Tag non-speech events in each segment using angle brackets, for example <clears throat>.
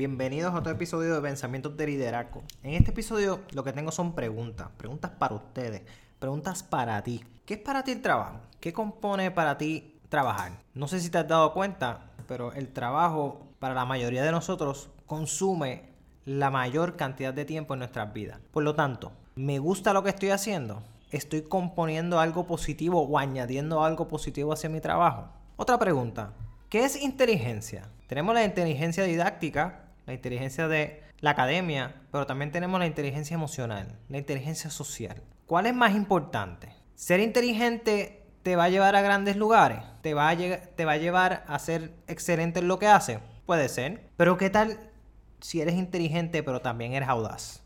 Bienvenidos a otro episodio de Pensamientos de Liderazgo. En este episodio lo que tengo son preguntas, preguntas para ustedes, preguntas para ti. ¿Qué es para ti el trabajo? ¿Qué compone para ti trabajar? No sé si te has dado cuenta, pero el trabajo para la mayoría de nosotros consume la mayor cantidad de tiempo en nuestras vidas. Por lo tanto, ¿me gusta lo que estoy haciendo? ¿Estoy componiendo algo positivo o añadiendo algo positivo hacia mi trabajo? Otra pregunta, ¿qué es inteligencia? Tenemos la inteligencia didáctica, la inteligencia de la academia, pero también tenemos la inteligencia emocional, la inteligencia social. ¿Cuál es más importante? ¿Ser inteligente te va a llevar a grandes lugares? ¿Te va a, te va a llevar a ser excelente en lo que hace? Puede ser. Pero ¿qué tal si eres inteligente pero también eres audaz?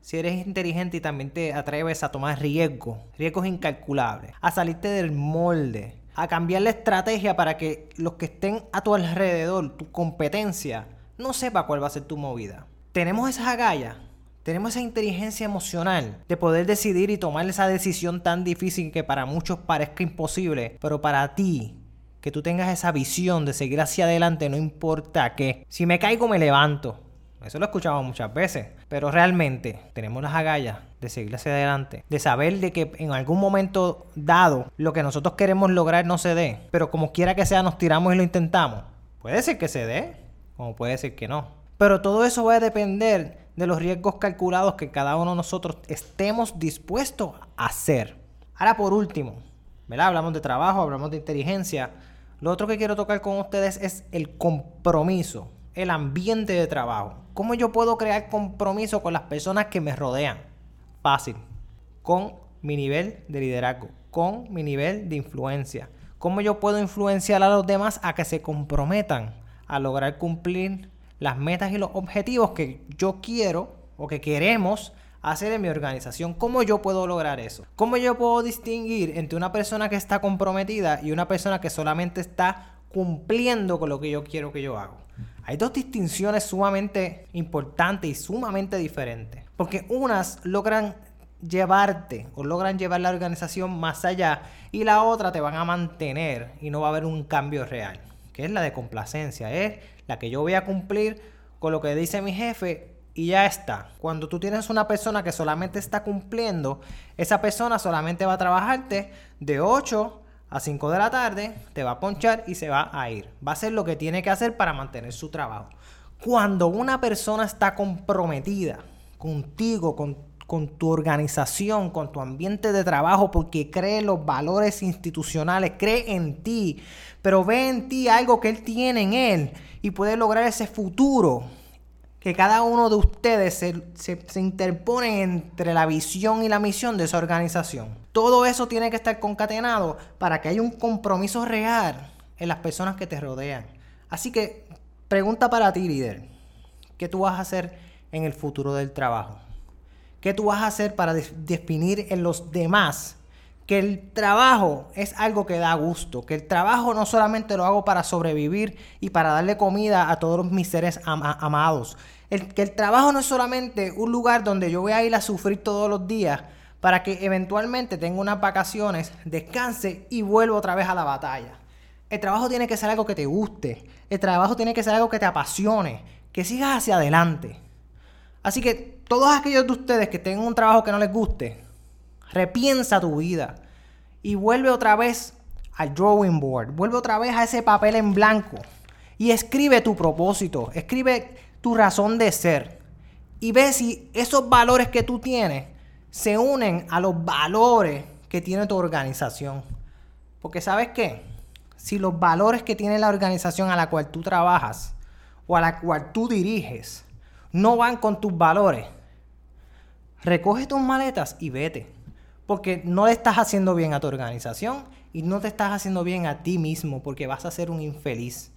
Si eres inteligente y también te atreves a tomar riesgos, riesgos incalculables, a salirte del molde, a cambiar la estrategia para que los que estén a tu alrededor, tu competencia, no sepa cuál va a ser tu movida. Tenemos esas agallas, tenemos esa inteligencia emocional de poder decidir y tomar esa decisión tan difícil que para muchos parezca imposible, pero para ti, que tú tengas esa visión de seguir hacia adelante, no importa qué. Si me caigo, me levanto. Eso lo escuchamos muchas veces. Pero realmente tenemos las agallas de seguir hacia adelante. De saber de que en algún momento dado lo que nosotros queremos lograr no se dé. Pero como quiera que sea, nos tiramos y lo intentamos. Puede ser que se dé, como puede ser que no. Pero todo eso va a depender de los riesgos calculados que cada uno de nosotros estemos dispuestos a hacer. Ahora por último, ¿verdad? Hablamos de trabajo, hablamos de inteligencia. Lo otro que quiero tocar con ustedes es el compromiso el ambiente de trabajo. ¿Cómo yo puedo crear compromiso con las personas que me rodean? Fácil. Con mi nivel de liderazgo, con mi nivel de influencia. ¿Cómo yo puedo influenciar a los demás a que se comprometan a lograr cumplir las metas y los objetivos que yo quiero o que queremos hacer en mi organización? ¿Cómo yo puedo lograr eso? ¿Cómo yo puedo distinguir entre una persona que está comprometida y una persona que solamente está cumpliendo con lo que yo quiero que yo haga? Hay dos distinciones sumamente importantes y sumamente diferentes. Porque unas logran llevarte o logran llevar la organización más allá y la otra te van a mantener y no va a haber un cambio real. Que es la de complacencia. Es la que yo voy a cumplir con lo que dice mi jefe y ya está. Cuando tú tienes una persona que solamente está cumpliendo, esa persona solamente va a trabajarte de 8 a 5 de la tarde, te va a ponchar y se va a ir. Va a hacer lo que tiene que hacer para mantener su trabajo. Cuando una persona está comprometida contigo, con, con tu organización, con tu ambiente de trabajo, porque cree los valores institucionales, cree en ti, pero ve en ti algo que él tiene en él y puede lograr ese futuro que cada uno de ustedes se, interpone entre la visión y la misión de esa organización. Todo eso tiene que estar concatenado para que haya un compromiso real en las personas que te rodean. Así que, pregunta para ti, líder. ¿Qué tú vas a hacer en el futuro del trabajo? ¿Qué tú vas a hacer para definir en los demás que el trabajo es algo que da gusto, que el trabajo no solamente lo hago para sobrevivir y para darle comida a todos mis seres amados, el, que el trabajo no es solamente un lugar donde yo voy a ir a sufrir todos los días para que eventualmente tenga unas vacaciones, descanse y vuelva otra vez a la batalla. El trabajo tiene que ser algo que te guste, el trabajo tiene que ser algo que te apasione, que sigas hacia adelante. Así que todos aquellos de ustedes que tengan un trabajo que no les guste, Repiensa tu vida y vuelve otra vez al drawing board, vuelve otra vez a ese papel en blanco y escribe tu propósito, escribe tu razón de ser y ve si esos valores que tú tienes se unen a los valores que tiene tu organización. Porque sabes qué, si los valores que tiene la organización a la cual tú trabajas o a la cual tú diriges no van con tus valores, recoge tus maletas y vete. Porque no le estás haciendo bien a tu organización y no te estás haciendo bien a ti mismo porque vas a ser un infeliz.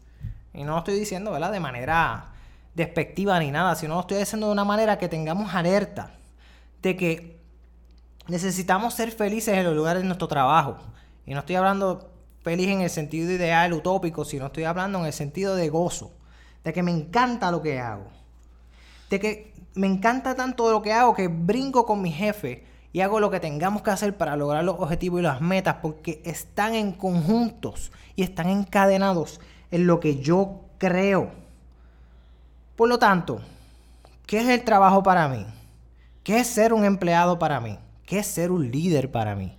Y no lo estoy diciendo. De manera despectiva ni nada, sino lo estoy diciendo de una manera que tengamos alerta de que necesitamos ser felices en los lugares de nuestro trabajo. Y no estoy hablando feliz en el sentido ideal, utópico, sino estoy hablando en el sentido de gozo, de que me encanta lo que hago, de que me encanta tanto lo que hago que brinco con mi jefe y hago lo que tengamos que hacer para lograr los objetivos y las metas porque están en conjuntos y están encadenados en lo que yo creo. Por lo tanto, ¿qué es el trabajo para mí? ¿Qué es ser un empleado para mí? ¿Qué es ser un líder para mí?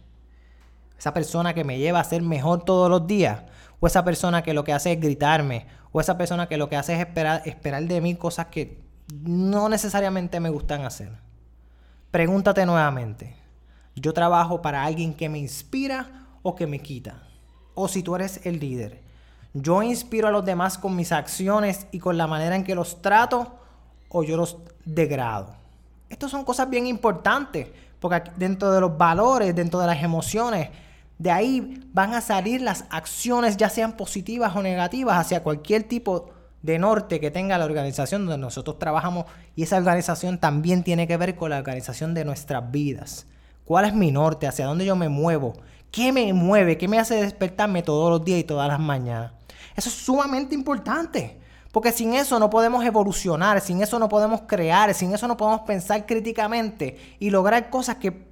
Esa persona que me lleva a ser mejor todos los días. O esa persona que lo que hace es gritarme. O esa persona que lo que hace es esperar, esperar de mí cosas que no necesariamente me gustan hacer. Pregúntate nuevamente. ¿Yo trabajo para alguien que me inspira o que me quita? O si tú eres el líder, yo inspiro a los demás con mis acciones y con la manera en que los trato o yo los degrado. Estas son cosas bien importantes, porque dentro de los valores, dentro de las emociones, de ahí van a salir las acciones, ya sean positivas o negativas, hacia cualquier tipo de norte que tenga la organización donde nosotros trabajamos. Y esa organización también tiene que ver con la organización de nuestras vidas. ¿Cuál es mi norte? ¿Hacia dónde yo me muevo? ¿Qué me mueve? ¿Qué me hace despertarme todos los días y todas las mañanas? Eso es sumamente importante. Porque sin eso no podemos evolucionar, sin eso no podemos crear, sin eso no podemos pensar críticamente y lograr cosas que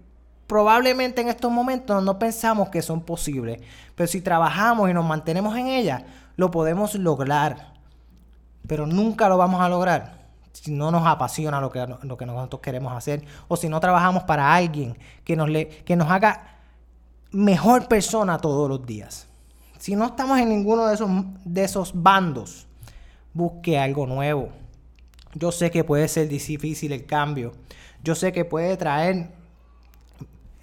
probablemente en estos momentos no pensamos que son posibles. Pero si trabajamos y nos mantenemos en ellas, lo podemos lograr. Pero nunca lo vamos a lograr si no nos apasiona lo que, lo que nosotros queremos hacer o si no trabajamos para alguien que nos, le, que nos haga mejor persona todos los días. Si no estamos en ninguno de esos, de esos bandos, busque algo nuevo. Yo sé que puede ser difícil el cambio. Yo sé que puede traer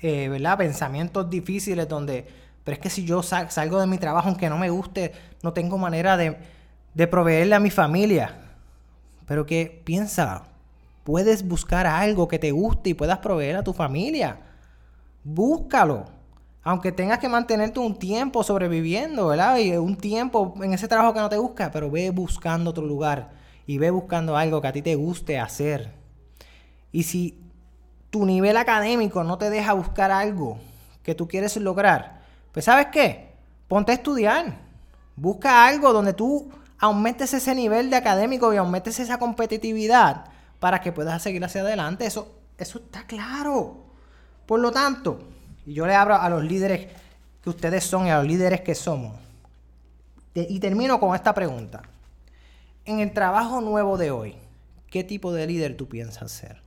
eh, ¿verdad? pensamientos difíciles donde, pero es que si yo salgo de mi trabajo aunque no me guste, no tengo manera de, de proveerle a mi familia. Pero que piensa, puedes buscar algo que te guste y puedas proveer a tu familia. Búscalo aunque tengas que mantenerte un tiempo sobreviviendo, ¿verdad? Y un tiempo en ese trabajo que no te busca, pero ve buscando otro lugar y ve buscando algo que a ti te guste hacer. Y si tu nivel académico no te deja buscar algo que tú quieres lograr, pues ¿sabes qué? Ponte a estudiar. Busca algo donde tú aumentes ese nivel de académico y aumentes esa competitividad para que puedas seguir hacia adelante. Eso, eso está claro. Por lo tanto, y yo le hablo a los líderes que ustedes son y a los líderes que somos. Y termino con esta pregunta. En el trabajo nuevo de hoy, ¿qué tipo de líder tú piensas ser?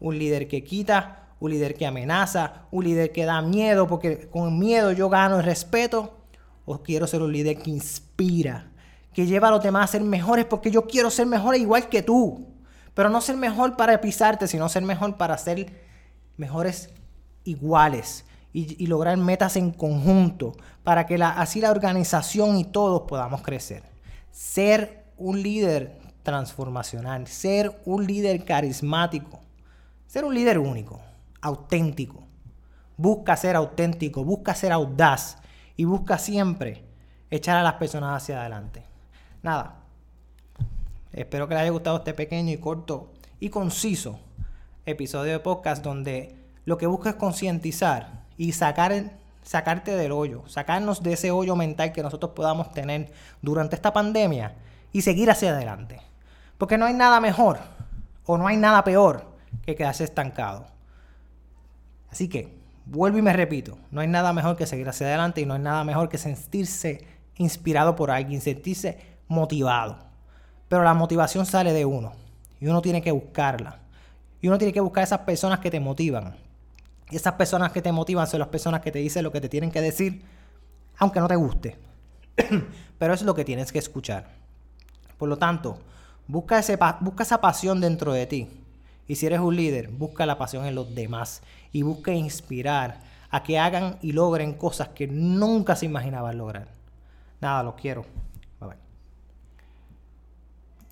¿Un líder que quita? ¿Un líder que amenaza? ¿Un líder que da miedo porque con miedo yo gano el respeto? ¿O quiero ser un líder que inspira? Que lleva a los demás a ser mejores porque yo quiero ser mejor igual que tú. Pero no ser mejor para pisarte, sino ser mejor para ser mejores iguales y, lograr metas en conjunto para que así la organización y todos podamos crecer. Ser un líder transformacional, ser un líder carismático, ser un líder único, auténtico. Busca ser auténtico, busca ser audaz y busca siempre echar a las personas hacia adelante. Nada. Espero que les haya gustado este pequeño y corto y conciso episodio de podcast donde lo que busca es concientizar y sacar, sacarte del hoyo, sacarnos de ese hoyo mental que nosotros podamos tener durante esta pandemia y seguir hacia adelante. Porque no hay nada mejor o no hay nada peor que quedarse estancado. Así que, vuelvo y me repito, no hay nada mejor que seguir hacia adelante y no hay nada mejor que sentirse inspirado por alguien, sentirse motivado. Pero la motivación sale de uno y uno tiene que buscarla. Y uno tiene que buscar esas personas que te motivan. Y esas personas que te motivan son las personas que te dicen lo que te tienen que decir, aunque no te guste. <clears throat> Pero es lo que tienes que escuchar. Por lo tanto, busca, busca esa pasión dentro de ti. Y si eres un líder, busca la pasión en los demás. Y busca inspirar a que hagan y logren cosas que nunca se imaginaban lograr. Nada, los quiero.